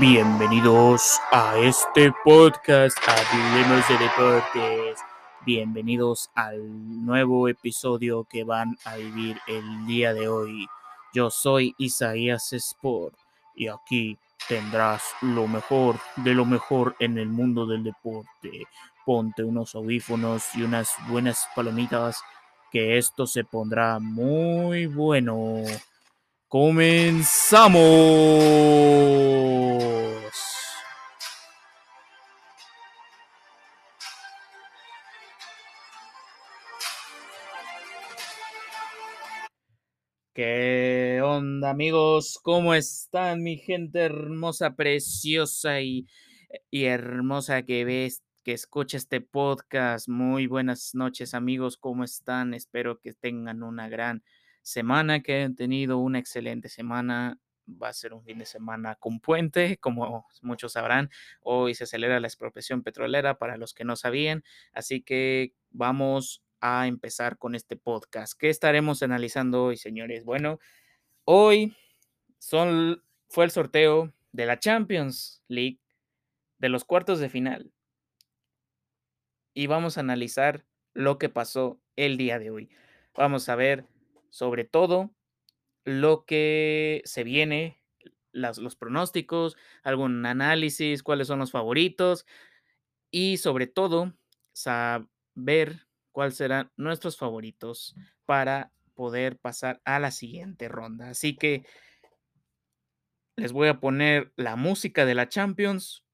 Bienvenidos a este podcast, Hablemos de Deportes. Bienvenidos al nuevo episodio que van a vivir el día de hoy. Yo soy Isaías Sport y aquí tendrás lo mejor de lo mejor en el mundo del deporte. Ponte unos audífonos y unas buenas palomitas que esto se pondrá muy bueno. Comenzamos. ¿Qué onda amigos? ¿Cómo están mi gente hermosa, preciosa y, y hermosa que ves, que escucha este podcast? Muy buenas noches amigos, ¿cómo están? Espero que tengan una gran semana, que hayan tenido una excelente semana. Va a ser un fin de semana con puente, como muchos sabrán. Hoy se celebra la expropiación petrolera para los que no sabían. Así que vamos a empezar con este podcast. ¿Qué estaremos analizando hoy, señores? Bueno, hoy son, fue el sorteo de la Champions League de los cuartos de final. Y vamos a analizar lo que pasó el día de hoy. Vamos a ver sobre todo lo que se viene, los pronósticos, algún análisis, cuáles son los favoritos y sobre todo saber cuáles serán nuestros favoritos para poder pasar a la siguiente ronda. Así que les voy a poner la música de la Champions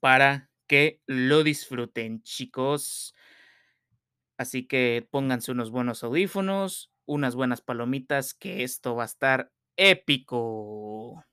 para que lo disfruten, chicos. Así que pónganse unos buenos audífonos, unas buenas palomitas, que esto va a estar épico.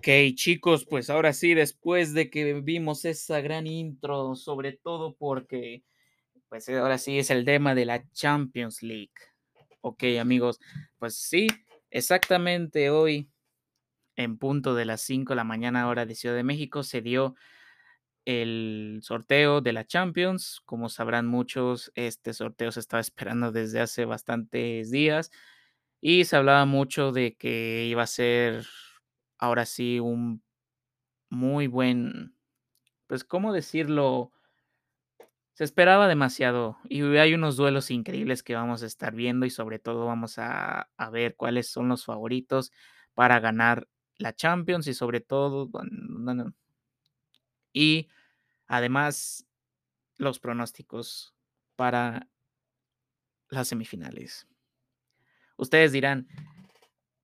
Ok, chicos, pues ahora sí, después de que vimos esa gran intro, sobre todo porque, pues ahora sí es el tema de la Champions League. Ok, amigos, pues sí, exactamente hoy, en punto de las 5 de la mañana hora de Ciudad de México, se dio el sorteo de la Champions. Como sabrán muchos, este sorteo se estaba esperando desde hace bastantes días y se hablaba mucho de que iba a ser ahora sí un muy buen, pues, ¿cómo decirlo? Se esperaba demasiado y hay unos duelos increíbles que vamos a estar viendo y sobre todo vamos a, a ver cuáles son los favoritos para ganar la Champions y sobre todo, y además los pronósticos para las semifinales. Ustedes dirán,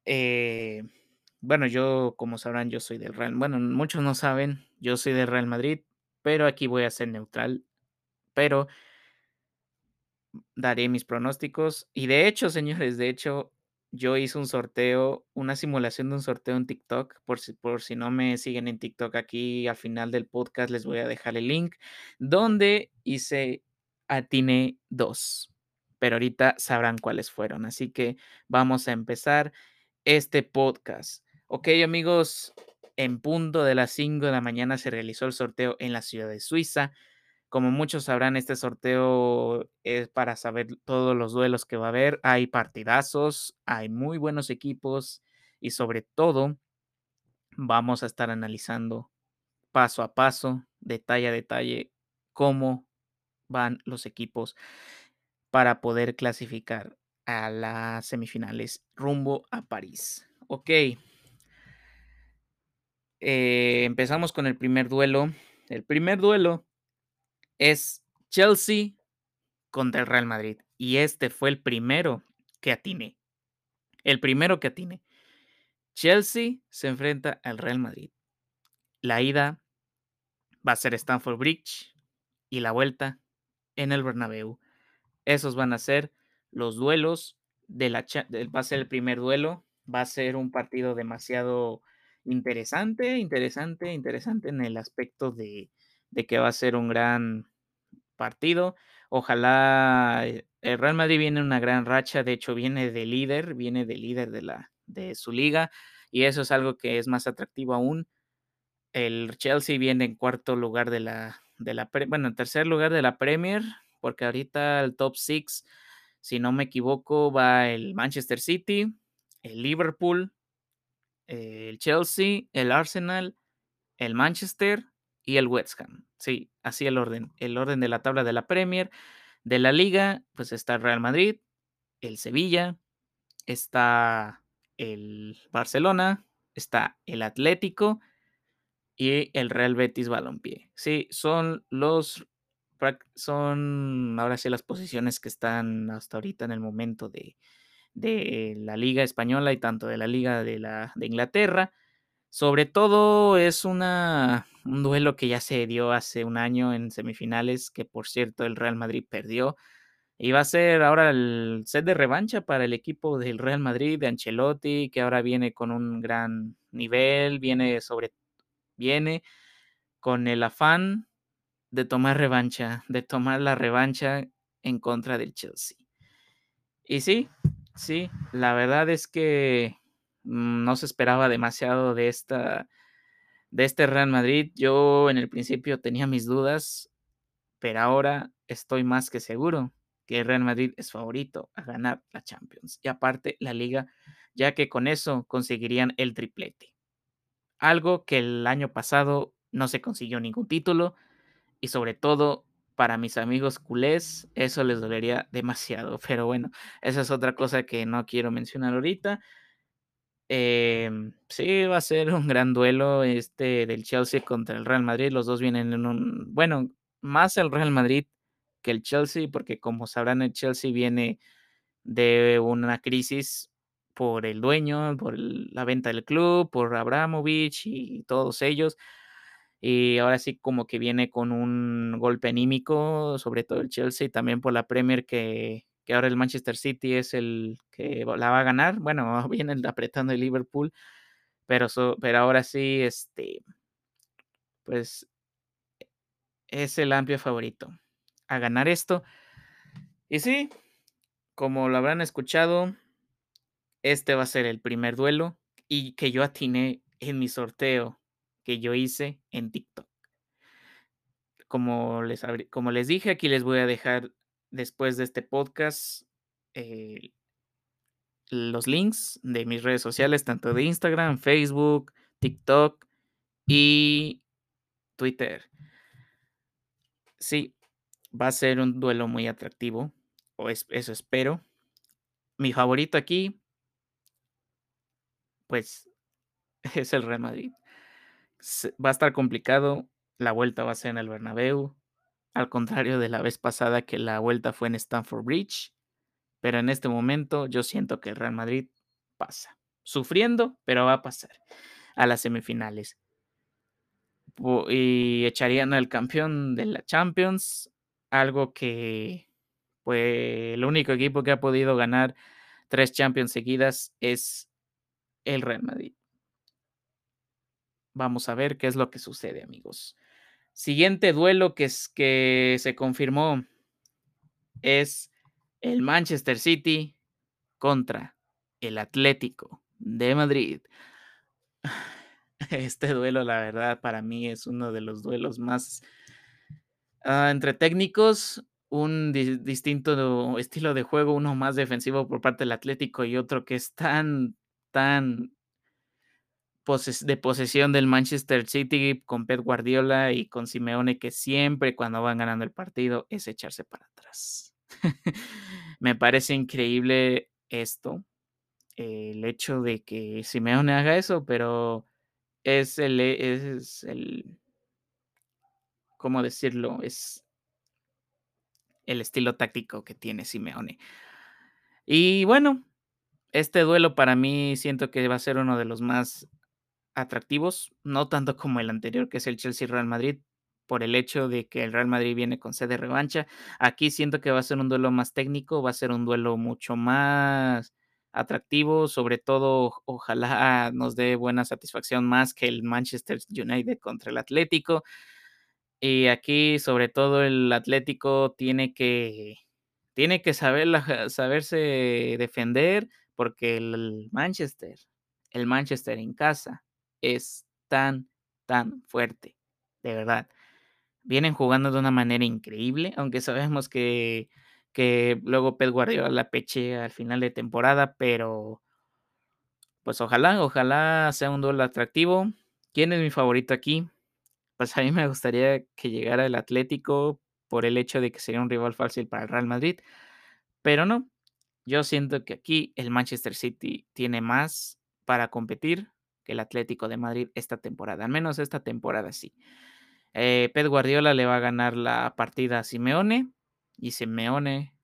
eh, bueno, yo, como sabrán, yo soy del Real. Bueno, muchos no saben, yo soy del Real Madrid, pero aquí voy a ser neutral. Pero daré mis pronósticos. Y de hecho, señores, de hecho, yo hice un sorteo, una simulación de un sorteo en TikTok. Por si, por si no me siguen en TikTok, aquí al final del podcast les voy a dejar el link, donde hice Atine 2. Pero ahorita sabrán cuáles fueron. Así que vamos a empezar este podcast. Ok, amigos, en punto de las 5 de la mañana se realizó el sorteo en la ciudad de Suiza. Como muchos sabrán, este sorteo es para saber todos los duelos que va a haber. Hay partidazos, hay muy buenos equipos y sobre todo vamos a estar analizando paso a paso, detalle a detalle, cómo van los equipos para poder clasificar a las semifinales rumbo a París. Ok, eh, empezamos con el primer duelo. El primer duelo es Chelsea contra el Real Madrid. Y este fue el primero que atine. El primero que atine. Chelsea se enfrenta al Real Madrid. La ida va a ser Stanford Bridge y la vuelta en el Bernabéu. Esos van a ser los duelos de la va a ser el primer duelo, va a ser un partido demasiado interesante, interesante, interesante en el aspecto de, de que va a ser un gran partido. Ojalá eh, el Real Madrid viene en una gran racha, de hecho viene de líder, viene de líder de la de su liga y eso es algo que es más atractivo aún. El Chelsea viene en cuarto lugar de la de la bueno, en tercer lugar de la Premier, porque ahorita el top 6, si no me equivoco, va el Manchester City, el Liverpool, el Chelsea, el Arsenal, el Manchester y el West Ham. Sí, así el orden. El orden de la tabla de la Premier. De la Liga, pues está el Real Madrid, el Sevilla, está el Barcelona, está el Atlético y el Real Betis Balompié. Sí, son los son ahora sí las posiciones que están hasta ahorita en el momento de, de la Liga Española y tanto de la Liga de, la, de Inglaterra. Sobre todo es una, un duelo que ya se dio hace un año en semifinales, que por cierto el Real Madrid perdió. Y va a ser ahora el set de revancha para el equipo del Real Madrid de Ancelotti, que ahora viene con un gran nivel, viene sobre viene con el afán de tomar revancha, de tomar la revancha en contra del Chelsea. Y sí, sí, la verdad es que mm, no se esperaba demasiado de esta de este Real Madrid. Yo en el principio tenía mis dudas, pero ahora estoy más que seguro que el Real Madrid es favorito a ganar la Champions y aparte la liga, ya que con eso conseguirían el triplete. Algo que el año pasado no se consiguió ningún título y sobre todo para mis amigos culés eso les dolería demasiado, pero bueno, esa es otra cosa que no quiero mencionar ahorita. Em, sí, va a ser un gran duelo este del Chelsea contra el Real Madrid. Los dos vienen en un, bueno, más el Real Madrid que el Chelsea, porque como sabrán, el Chelsea viene de una crisis por el dueño, por la venta del club, por Abramovich y todos ellos. Y ahora sí como que viene con un golpe anímico, sobre todo el Chelsea, y también por la Premier que, que ahora el Manchester City es el que la va a ganar. Bueno, viene apretando el Liverpool, pero, pero ahora sí, este, pues es el amplio favorito a ganar esto. Y sí, como lo habrán escuchado, este va a ser el primer duelo y que yo atiné en mi sorteo que yo hice en TikTok. Como les, como les dije, aquí les voy a dejar después de este podcast eh, los links de mis redes sociales, tanto de Instagram, Facebook, TikTok y Twitter. Sí, va a ser un duelo muy atractivo, o eso espero. Mi favorito aquí, pues, es el Real Madrid. Va a estar complicado, la vuelta va a ser en el Bernabéu, al contrario de la vez pasada que la vuelta fue en Stamford Bridge, pero en este momento yo siento que el Real Madrid pasa, sufriendo, pero va a pasar a las semifinales. Y echarían al campeón de la Champions algo que, pues, el único equipo que ha podido ganar tres Champions seguidas es el Real Madrid. Vamos a ver qué es lo que sucede, amigos. Siguiente duelo que, es, que se confirmó es el Manchester City contra el Atlético de Madrid. Este duelo, la verdad, para mí es uno de los duelos más Ah, entre técnicos, un distinto estilo de juego, uno más defensivo por parte del Atlético y otro que es tan, tan de posesión del Manchester City con Pep Guardiola y con Simeone que siempre cuando van ganando el partido es echarse para atrás. Me parece increíble esto, el hecho de que Simeone haga eso, pero es el, es el ¿cómo decirlo? Es el estilo táctico que tiene Simeone. Y bueno, este duelo para mí siento que va a ser uno de los más atractivos, no tanto como el anterior, que es el Chelsea Real Madrid, por el hecho de que el Real Madrid viene con sed de revancha. Aquí siento que va a ser un duelo más técnico, va a ser un duelo mucho más atractivo, sobre todo, ojalá nos dé buena satisfacción más que el Manchester United contra el Atlético. Y aquí, sobre todo, el Atlético tiene que tiene que saber saberse defender, porque el Manchester el Manchester en casa es tan, tan fuerte, de verdad. Vienen jugando de una manera increíble, aunque sabemos que que luego Pep Guardiola la pechea al final de temporada, pero pues ojalá, ojalá sea un duelo atractivo. ¿Quién es mi favorito aquí? Pues a mí me gustaría que llegara el Atlético por el hecho de que sería un rival fácil para el Real Madrid, pero no. Yo siento que aquí el Manchester City tiene más para competir que el Atlético de Madrid esta temporada, al menos esta temporada sí. Eh, Pep Guardiola le va a ganar la partida a Simeone y Simeone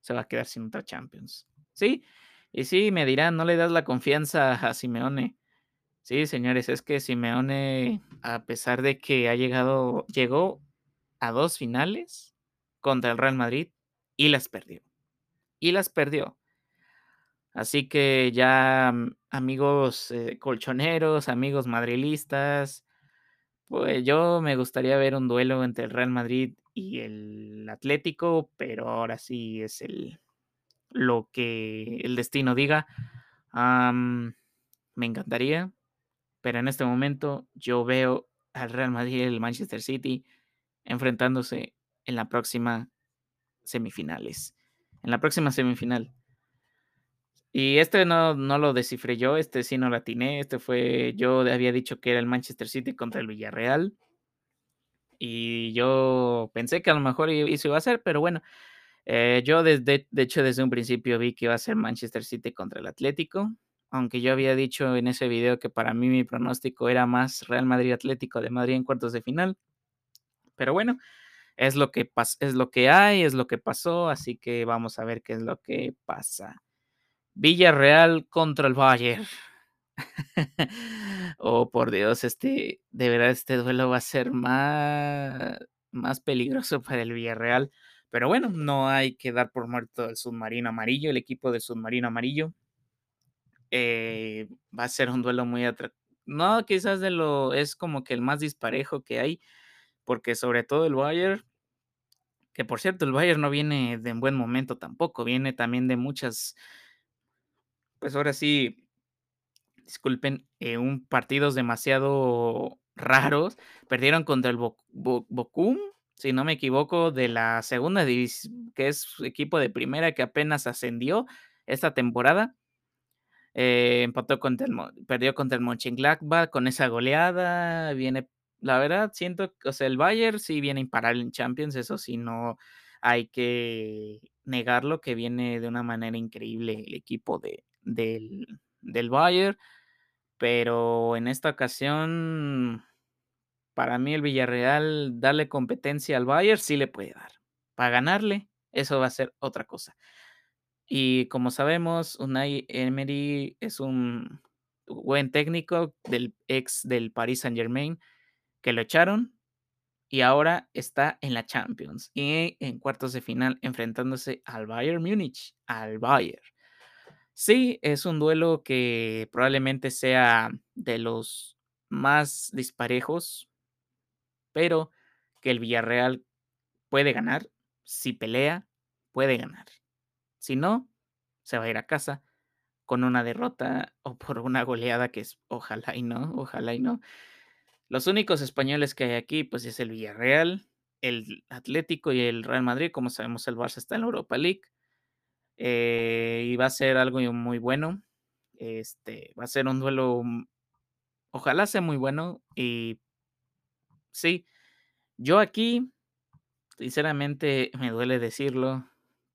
se va a quedar sin otra Champions. Sí, y sí, me dirán, no le das la confianza a Simeone. Sí, señores, es que Simeone, a pesar de que ha llegado, llegó a dos finales contra el Real Madrid y las perdió. Y las perdió. Así que ya, mm, amigos eh, colchoneros, amigos madrilistas, pues yo me gustaría ver un duelo entre el Real Madrid y el Atlético, pero ahora sí es el lo que el destino diga. me encantaría, pero en este momento yo veo al Real Madrid y el Manchester City enfrentándose en la próxima semifinales. En la próxima semifinal. Y este no, no lo descifré yo, este sí no lo atiné, este fue, yo había dicho que era el Manchester City contra el Villarreal. Y yo pensé que a lo mejor eso iba a ser, pero bueno, eh, yo desde, de hecho desde un principio vi que iba a ser Manchester City contra el Atlético, aunque yo había dicho en ese video que para mí mi pronóstico era más Real Madrid Atlético de Madrid en cuartos de final. Pero bueno, es lo que es lo que hay, es lo que pasó, así que vamos a ver qué es lo que pasa. Villarreal contra el Bayern. oh, por Dios, este, de verdad, este duelo va a ser más, más peligroso para el Villarreal. Pero bueno, no hay que dar por muerto el submarino amarillo, el equipo del submarino amarillo. Eh, va a ser un duelo muy atractivo. No, quizás de lo es como que el más disparejo que hay, porque sobre todo el Bayern, que por cierto, el Bayern no viene de un buen momento tampoco, viene también de muchas pues ahora sí, disculpen, eh, un partidos demasiado raros. Perdieron contra el Bokum, si no me equivoco, de la segunda división, que es equipo de primera que apenas ascendió esta temporada. Eh, empató contra el, perdió contra el Mönchengladbach con esa goleada. Viene, la verdad, siento, o sea, el Bayern sí viene imparable en Champions, eso sí, no hay que negarlo, que viene de una manera increíble el equipo de, del, del Bayern, pero en esta ocasión, para mí el Villarreal, darle competencia al Bayern sí le puede dar. Para ganarle, eso va a ser otra cosa. Y como sabemos, Unai Emery es un buen técnico del ex del Paris Saint Germain, que lo echaron y ahora está en la Champions y en cuartos de final enfrentándose al Bayern Múnich, al Bayern. Sí, es un duelo que probablemente sea de los más disparejos, pero que el Villarreal puede ganar. Si pelea, puede ganar. Si no, se va a ir a casa con una derrota o por una goleada que es ojalá y no, ojalá y no. Los únicos españoles que hay aquí, pues es el Villarreal, el Atlético y el Real Madrid. Como sabemos, el Barça está en la Europa League. Eh, y va a ser algo muy bueno. Este, va a ser un duelo, mm, ojalá sea muy bueno. Y sí, yo aquí, sinceramente, me duele decirlo,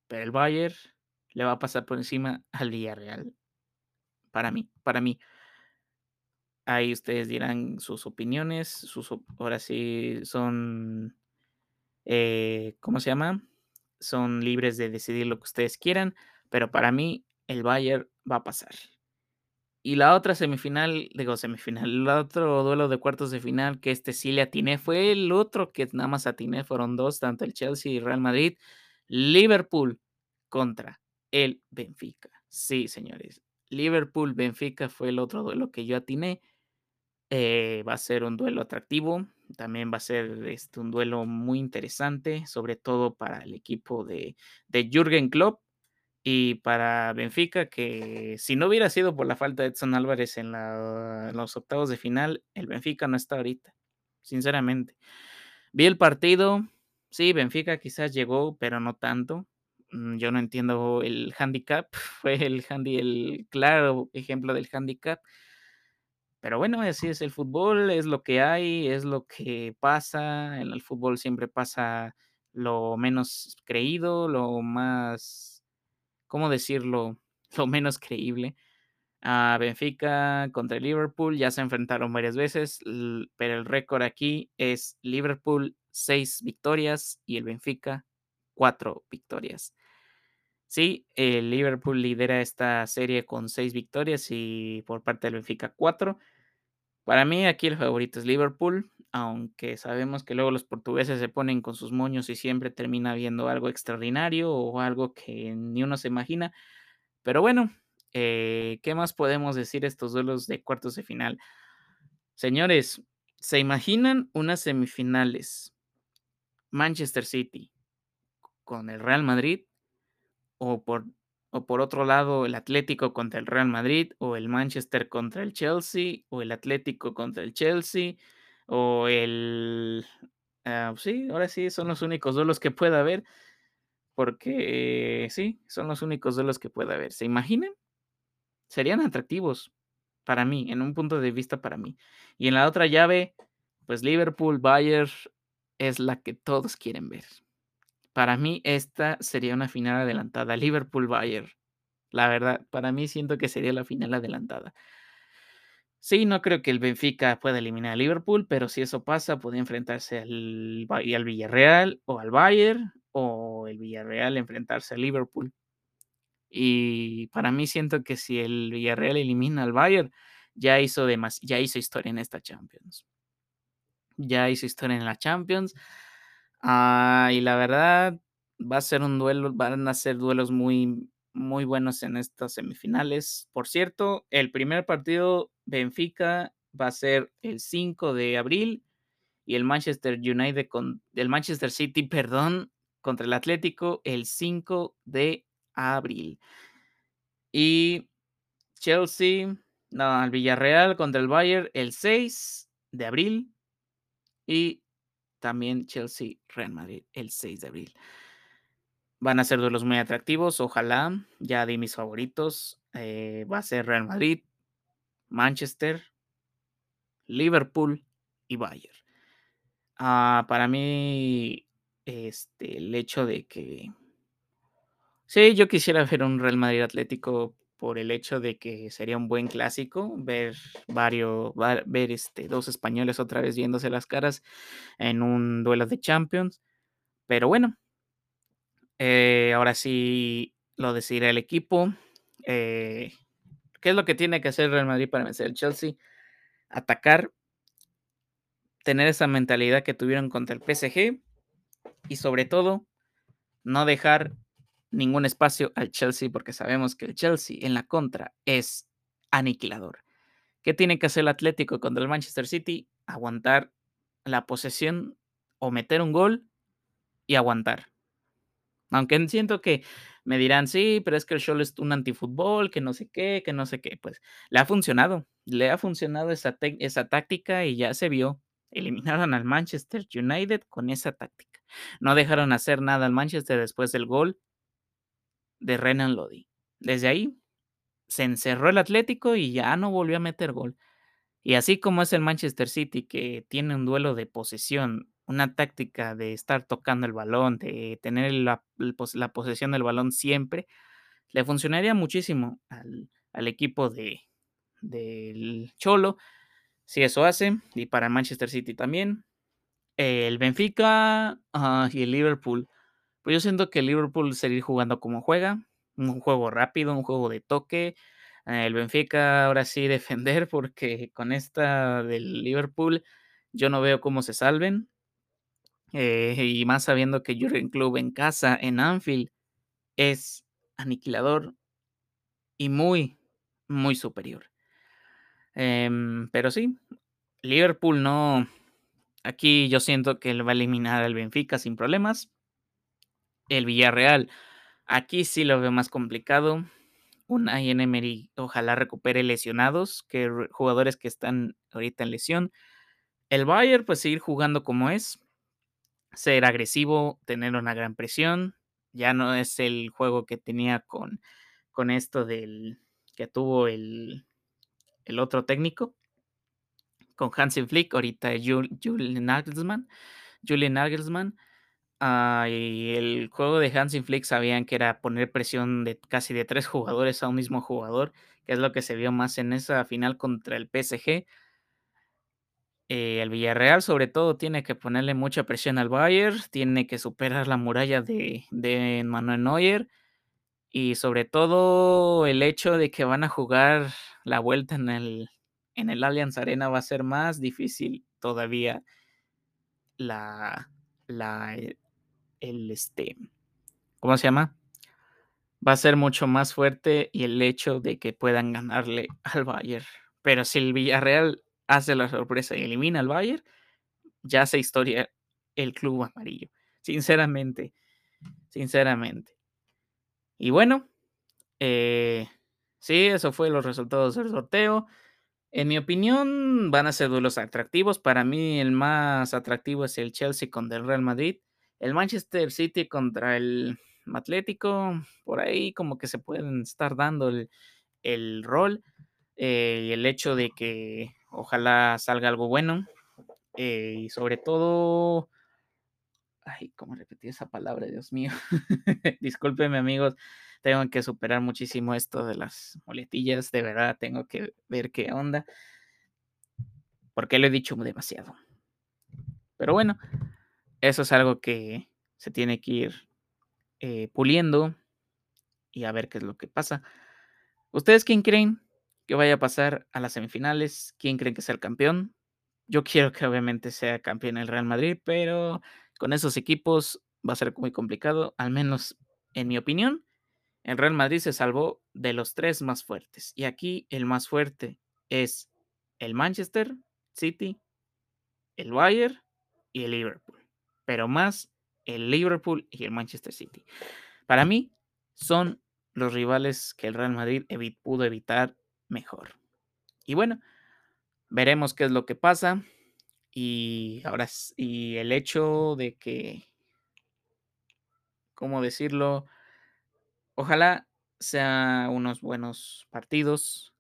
pero el Bayern le va a pasar por encima al Villarreal. Para mí, para mí. Ahí ustedes dirán sus opiniones, sus, ahora sí son, eh, ¿cómo se llama? Son libres de decidir lo que ustedes quieran, pero para mí el Bayern va a pasar. Y la otra semifinal, digo semifinal, el otro duelo de cuartos de final que este sí le atiné fue el otro que nada más atiné, fueron dos, tanto el Chelsea y Real Madrid. Liverpool contra el Benfica. Sí, señores. Liverpool-Benfica fue el otro duelo que yo atiné. Eh, va a ser un duelo atractivo. También va a ser este, un duelo muy interesante, sobre todo para el equipo de, de Jürgen Klopp y para Benfica, que si no hubiera sido por la falta de Edson Álvarez en, los octavos de final, el Benfica no está ahorita, sinceramente. Vi el partido, sí, Benfica quizás llegó, pero no tanto. Mm, yo no entiendo el handicap, fue el, claro ejemplo del handicap. Pero bueno, así es el fútbol, es lo que hay, es lo que pasa. En el fútbol siempre pasa lo menos creído, lo más ¿cómo decirlo? Lo menos creíble. A Benfica contra Liverpool ya se enfrentaron varias veces, pero el récord aquí es Liverpool 6 victorias y el Benfica 4 victorias. Sí, el Liverpool lidera esta serie con 6 victorias y por parte del Benfica 4. Para mí aquí el favorito es Liverpool, aunque sabemos que luego los portugueses se ponen con sus moños y siempre termina viendo algo extraordinario o algo que ni uno se imagina. Pero bueno, eh, ¿qué más podemos decir estos duelos de cuartos de final? Señores, ¿se imaginan unas semifinales? Manchester City con el Real Madrid o por o por otro lado, el Atlético contra el Real Madrid, o el Manchester contra el Chelsea, o el Atlético contra el Chelsea, o el... Ah, sí, ahora sí, son los únicos duelos que pueda haber, porque sí, son los únicos duelos que pueda haber. ¿Se imaginan? Serían atractivos para mí, en un punto de vista para mí. Y en la otra llave, pues Liverpool, Bayern es la que todos quieren ver. Para mí esta sería una final adelantada, Liverpool-Bayern. La verdad, para mí siento que sería la final adelantada. Sí, no creo que el Benfica pueda eliminar a Liverpool, pero si eso pasa, puede enfrentarse al, al Villarreal o al Bayern, o el Villarreal enfrentarse al Liverpool. Y para mí siento que si el Villarreal elimina al Bayern, ya hizo, ya hizo historia en esta Champions. Ya hizo historia en la Champions. Ah, y la verdad, va a ser un duelo, van a ser duelos muy, muy buenos en estas semifinales. Por cierto, el primer partido Benfica va a ser el 5 de abril y el Manchester United con el Manchester City, perdón, contra el Atlético el 5 de abril. Y Chelsea, no, el Villarreal contra el Bayern el 6 de abril y también Chelsea Real Madrid el 6 de abril. Van a ser duelos muy atractivos, ojalá. Ya di mis favoritos. Eh, va a ser Real Madrid, Manchester, Liverpool y Bayern. Ah, para mí, este, el hecho de que. Sí, yo quisiera ver un Real Madrid Atlético por el hecho de que sería un buen clásico, ver varios, ver este, dos españoles otra vez viéndose las caras en un duelo de Champions. Pero bueno, eh, ahora sí lo decidirá el equipo. Eh, ¿Qué es lo que tiene que hacer Real Madrid para vencer el Chelsea? Atacar, tener esa mentalidad que tuvieron contra el PSG y sobre todo no dejar ningún espacio al Chelsea porque sabemos que el Chelsea en la contra es aniquilador. ¿Qué tiene que hacer el Atlético contra el Manchester City? Aguantar la posesión o meter un gol y aguantar. Aunque siento que me dirán, sí, pero es que el show es un antifútbol, que no sé qué, que no sé qué. Pues le ha funcionado, le ha funcionado esa, esa táctica y ya se vio. Eliminaron al Manchester United con esa táctica. No dejaron hacer nada al Manchester después del gol de Renan Lodi. Desde ahí se encerró el Atlético y ya no volvió a meter gol. Y así como es el Manchester City, que tiene un duelo de posesión una táctica de estar tocando el balón, de tener la, posesión del balón siempre, le funcionaría muchísimo al, equipo de, del Cholo, si eso hace, y para Manchester City también. El Benfica y el Liverpool. Pues yo siento que Liverpool seguir jugando como juega, un juego rápido, un juego de toque, El Benfica ahora sí defender porque con esta del Liverpool yo no veo cómo se salven. Eh, y más sabiendo que Jurgen Klopp en casa, en Anfield, es aniquilador y muy, muy superior. Em, pero sí, Liverpool no. Aquí yo siento que él va a eliminar al Benfica sin problemas. El Villarreal, aquí sí lo veo más complicado. Un Emery ojalá recupere lesionados, que jugadores que están ahorita en lesión. El Bayern, pues seguir jugando como es, ser agresivo, tener una gran presión. Ya no es el juego que tenía con, con esto del que tuvo el, el otro técnico, con Hansen Flick, ahorita Julian Nagelsmann. Julian Nagelsmann. Ah, y el juego de Hansen Flick sabían que era poner presión de casi de tres jugadores a un mismo jugador, que es lo que se vio más en esa final contra el PSG. Eh, el Villarreal, sobre todo, tiene que ponerle mucha presión al Bayern, tiene que superar la muralla de, de Manuel Neuer y sobre todo el hecho de que van a jugar la vuelta en el, en el Allianz Arena va a ser más difícil todavía la, la, eh, el, este, ¿cómo se llama? Va a ser mucho más fuerte y el hecho de que puedan ganarle al Bayern. Pero si el Villarreal hace la sorpresa y elimina al Bayern, ya se historia el club amarillo. Sinceramente, sinceramente. Y bueno, eh, sí, eso fue los resultados del sorteo. En mi opinión, van a ser duelos atractivos. Para mí, el más atractivo es el Chelsea contra el Real Madrid. El Manchester City contra el Atlético, por ahí como que se pueden estar dando el, rol. Eh, y el hecho de que ojalá salga algo bueno. Eh, y sobre todo, ay, ¿cómo repetí esa palabra? Dios mío. Discúlpeme, amigos. Tengo que superar muchísimo esto de las muletillas. De verdad, tengo que ver qué onda. Porque lo he dicho demasiado. Pero bueno, eso es algo que se tiene que ir eh, puliendo y a ver qué es lo que pasa. ¿Ustedes quién creen que vaya a pasar a las semifinales? ¿Quién creen que sea el campeón? Yo quiero que obviamente sea campeón el Real Madrid, pero con esos equipos va a ser muy complicado, al menos en mi opinión. El Real Madrid se salvó de los tres más fuertes. Y aquí el más fuerte es el Manchester City, el Bayern y el Liverpool. Pero más el Liverpool y el Manchester City. Para mí son los rivales que el Real Madrid pudo evitar mejor. Y bueno, veremos qué es lo que pasa. Y ahora y el hecho de que, ¿cómo decirlo? Ojalá sea unos buenos partidos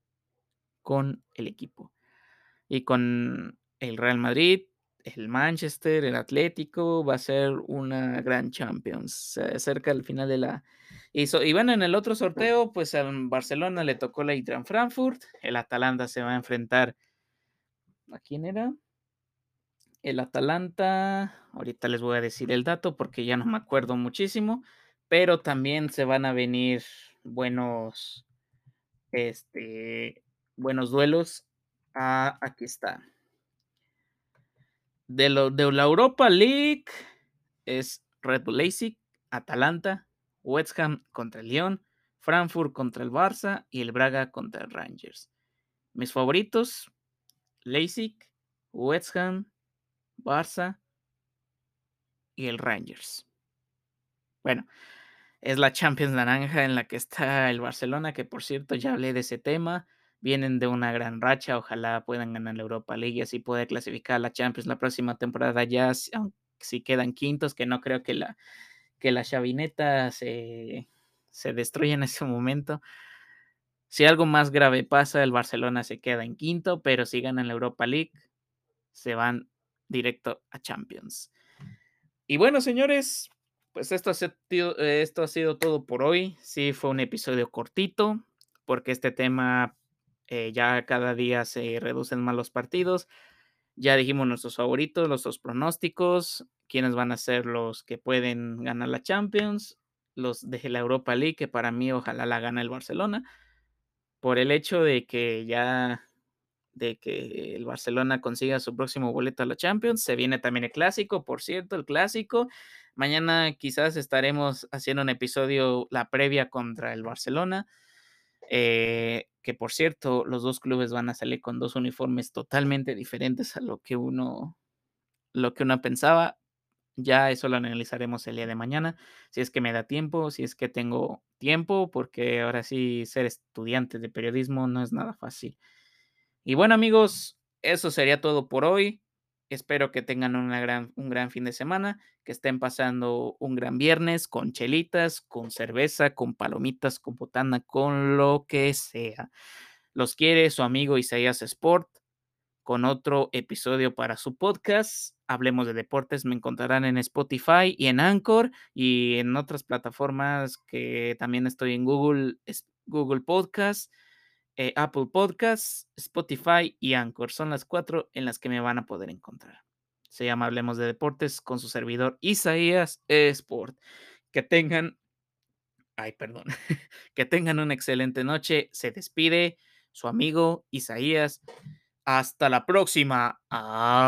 con el equipo. Y con el Real Madrid, el Manchester, el Atlético, va a ser una gran Champions. Se acerca el final de la... Y, y bueno, en el otro sorteo, pues al Barcelona le tocó la Eintracht Frankfurt, el Atalanta se va a enfrentar... ¿A quién era? El Atalanta, ahorita les voy a decir el dato porque ya no me acuerdo muchísimo, pero también se van a venir buenos, este, buenos duelos. Ah, aquí está. De, lo, de la Europa League es Red Bull Leipzig, Atalanta, West Ham contra el Lyon, Frankfurt contra el Barça y el Braga contra el Rangers. Mis favoritos, Leipzig, West Ham, Barça y el Rangers. Bueno, es la Champions Naranja en la que está el Barcelona, que por cierto ya hablé de ese tema vienen de una gran racha, ojalá puedan ganar la Europa League y así poder clasificar a la Champions la próxima temporada ya, si quedan quintos, que no creo que la, que la chavineta se, se destruya en ese momento. Si algo más grave pasa, el Barcelona se queda en quinto, pero si ganan la Europa League, se van directo a Champions. Y bueno, señores, pues esto ha, sido, esto ha sido todo por hoy. Sí, fue un episodio cortito, porque este tema eh, ya cada día se reducen más los partidos. Ya dijimos nuestros favoritos, nuestros pronósticos, quiénes van a ser los que pueden ganar la Champions, los de la Europa League, que para mí ojalá la gane el Barcelona. por el hecho de que ya de que el Barcelona consiga su próximo boleto a la Champions. Se viene también el clásico, por cierto, el clásico. Mañana quizás estaremos haciendo un episodio, la previa contra el Barcelona. Eh, que por cierto, los dos clubes van a salir con dos uniformes totalmente diferentes a lo que uno, lo que uno pensaba. Ya eso lo analizaremos el día de mañana, si es que me da tiempo, si es que tengo tiempo, porque ahora sí ser estudiante de periodismo no es nada fácil. Y bueno amigos, eso sería todo por hoy. Espero que tengan una gran, un gran fin de semana, que estén pasando un gran viernes con chelitas, con cerveza, con palomitas, con botana, con lo que sea. Los quiere su amigo Isaías Sport con otro episodio para su podcast. Hablemos de deportes. Me encontrarán en Spotify y en Anchor y en otras plataformas que también estoy en Google, Google Podcast. Eh, Apple Podcasts, Spotify y Anchor. Son las cuatro en las que me van a poder encontrar. Se llama Hablemos de Deportes con su servidor Isaías Sport. Que tengan, ay, perdón, que tengan una excelente noche. Se despide su amigo Isaías. Hasta la próxima. Adiós.